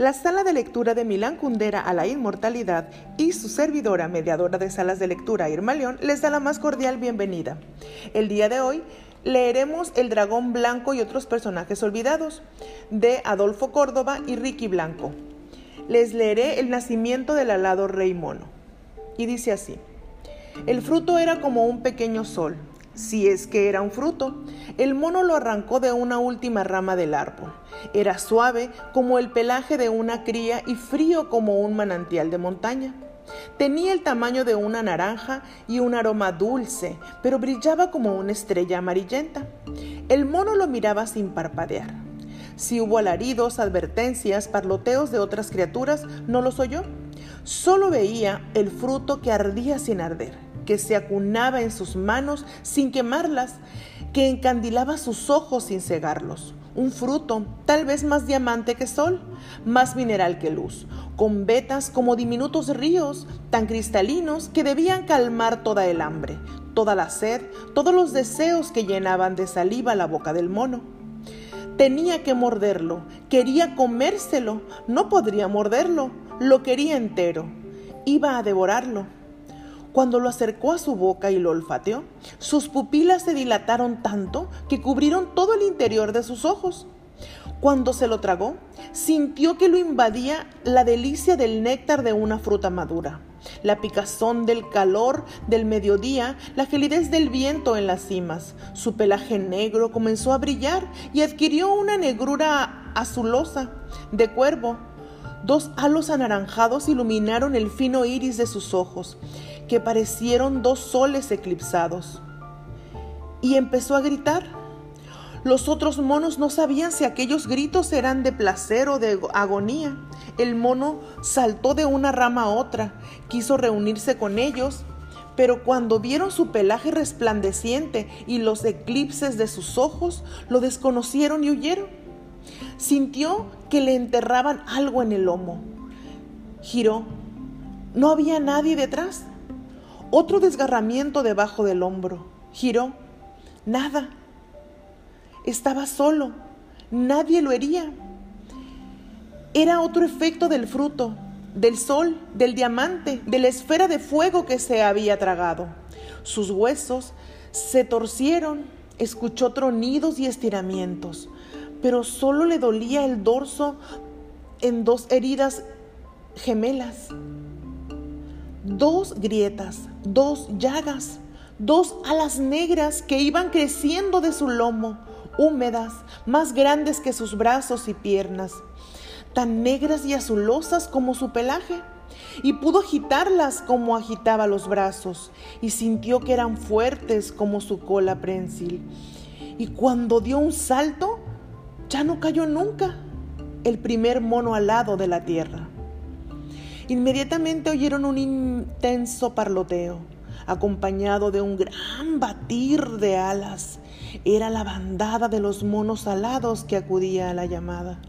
La sala de lectura de Milán Kundera a la Inmortalidad y su servidora, mediadora de salas de lectura, Irma León, les da la más cordial bienvenida. El día de hoy leeremos El Dragón Blanco y otros personajes olvidados de Adolfo Córdoba y Ricky Blanco. Les leeré El nacimiento del alado rey mono. Y dice así, el fruto era como un pequeño sol, si es que era un fruto. El mono lo arrancó de una última rama del árbol. Era suave como el pelaje de una cría y frío como un manantial de montaña. Tenía el tamaño de una naranja y un aroma dulce, pero brillaba como una estrella amarillenta. El mono lo miraba sin parpadear. Si hubo alaridos, advertencias, parloteos de otras criaturas, no los oyó. Solo veía el fruto que ardía sin arder, que se acunaba en sus manos sin quemarlas, que encandilaba sus ojos sin cegarlos. Un fruto, tal vez más diamante que sol, más mineral que luz, con vetas como diminutos ríos, tan cristalinos que debían calmar toda el hambre, toda la sed, todos los deseos que llenaban de saliva la boca del mono. Tenía que morderlo, quería comérselo, no podría morderlo, lo quería entero, iba a devorarlo. Cuando lo acercó a su boca y lo olfateó, sus pupilas se dilataron tanto que cubrieron todo el interior de sus ojos. Cuando se lo tragó, sintió que lo invadía la delicia del néctar de una fruta madura, la picazón del calor del mediodía, la gelidez del viento en las cimas. Su pelaje negro comenzó a brillar y adquirió una negrura azulosa de cuervo. Dos halos anaranjados iluminaron el fino iris de sus ojos que parecieron dos soles eclipsados. Y empezó a gritar. Los otros monos no sabían si aquellos gritos eran de placer o de agonía. El mono saltó de una rama a otra, quiso reunirse con ellos, pero cuando vieron su pelaje resplandeciente y los eclipses de sus ojos, lo desconocieron y huyeron. Sintió que le enterraban algo en el lomo. Giró. No había nadie detrás. Otro desgarramiento debajo del hombro. Giró. Nada. Estaba solo. Nadie lo hería. Era otro efecto del fruto, del sol, del diamante, de la esfera de fuego que se había tragado. Sus huesos se torcieron, escuchó tronidos y estiramientos, pero solo le dolía el dorso en dos heridas gemelas dos grietas, dos llagas, dos alas negras que iban creciendo de su lomo, húmedas, más grandes que sus brazos y piernas, tan negras y azulosas como su pelaje. Y pudo agitarlas como agitaba los brazos, y sintió que eran fuertes como su cola prensil. Y cuando dio un salto, ya no cayó nunca el primer mono alado de la tierra. Inmediatamente oyeron un intenso parloteo, acompañado de un gran batir de alas. Era la bandada de los monos alados que acudía a la llamada.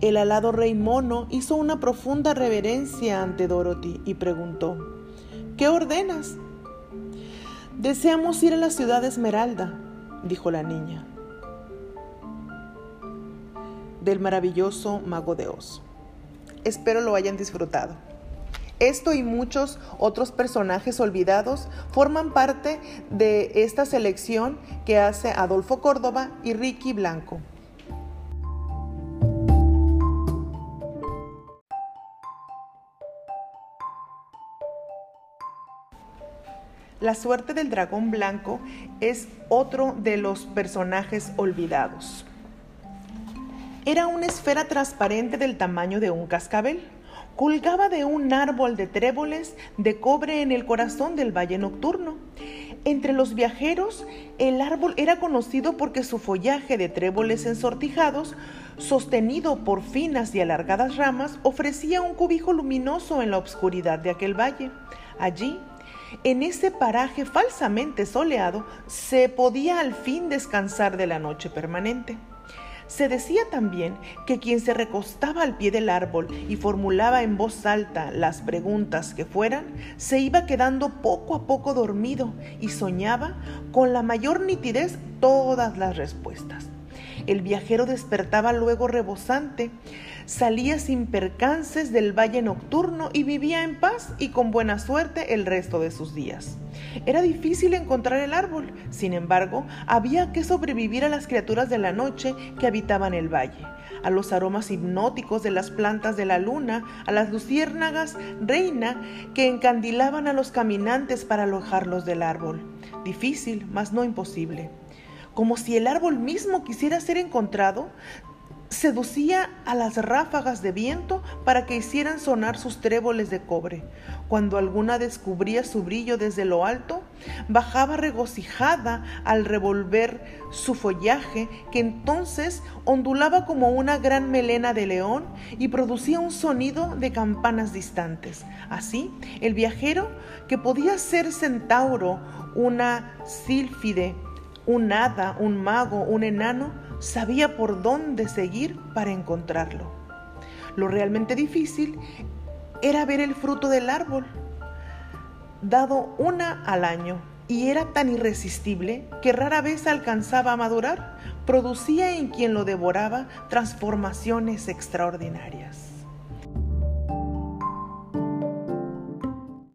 El alado rey mono hizo una profunda reverencia ante Dorothy y preguntó, ¿qué ordenas? Deseamos ir a la ciudad de Esmeralda, dijo la niña, del maravilloso mago de Oz. Espero lo hayan disfrutado. Esto y muchos otros personajes olvidados forman parte de esta selección que hace Adolfo Córdoba y Ricky Blanco. La suerte del dragón blanco es otro de los personajes olvidados. Era una esfera transparente del tamaño de un cascabel. Colgaba de un árbol de tréboles de cobre en el corazón del valle nocturno. Entre los viajeros, el árbol era conocido porque su follaje de tréboles ensortijados, sostenido por finas y alargadas ramas, ofrecía un cubijo luminoso en la oscuridad de aquel valle. Allí, en ese paraje falsamente soleado, se podía al fin descansar de la noche permanente. Se decía también que quien se recostaba al pie del árbol y formulaba en voz alta las preguntas que fueran, se iba quedando poco a poco dormido y soñaba con la mayor nitidez todas las respuestas. El viajero despertaba luego rebosante, salía sin percances del valle nocturno y vivía en paz y con buena suerte el resto de sus días. Era difícil encontrar el árbol, sin embargo, había que sobrevivir a las criaturas de la noche que habitaban el valle, a los aromas hipnóticos de las plantas de la luna, a las luciérnagas reina que encandilaban a los caminantes para alojarlos del árbol. Difícil, mas no imposible. Como si el árbol mismo quisiera ser encontrado, seducía a las ráfagas de viento para que hicieran sonar sus tréboles de cobre. Cuando alguna descubría su brillo desde lo alto, bajaba regocijada al revolver su follaje, que entonces ondulaba como una gran melena de león y producía un sonido de campanas distantes. Así, el viajero, que podía ser centauro, una sílfide, un hada, un mago, un enano, sabía por dónde seguir para encontrarlo. Lo realmente difícil era ver el fruto del árbol, dado una al año, y era tan irresistible que rara vez alcanzaba a madurar, producía en quien lo devoraba transformaciones extraordinarias.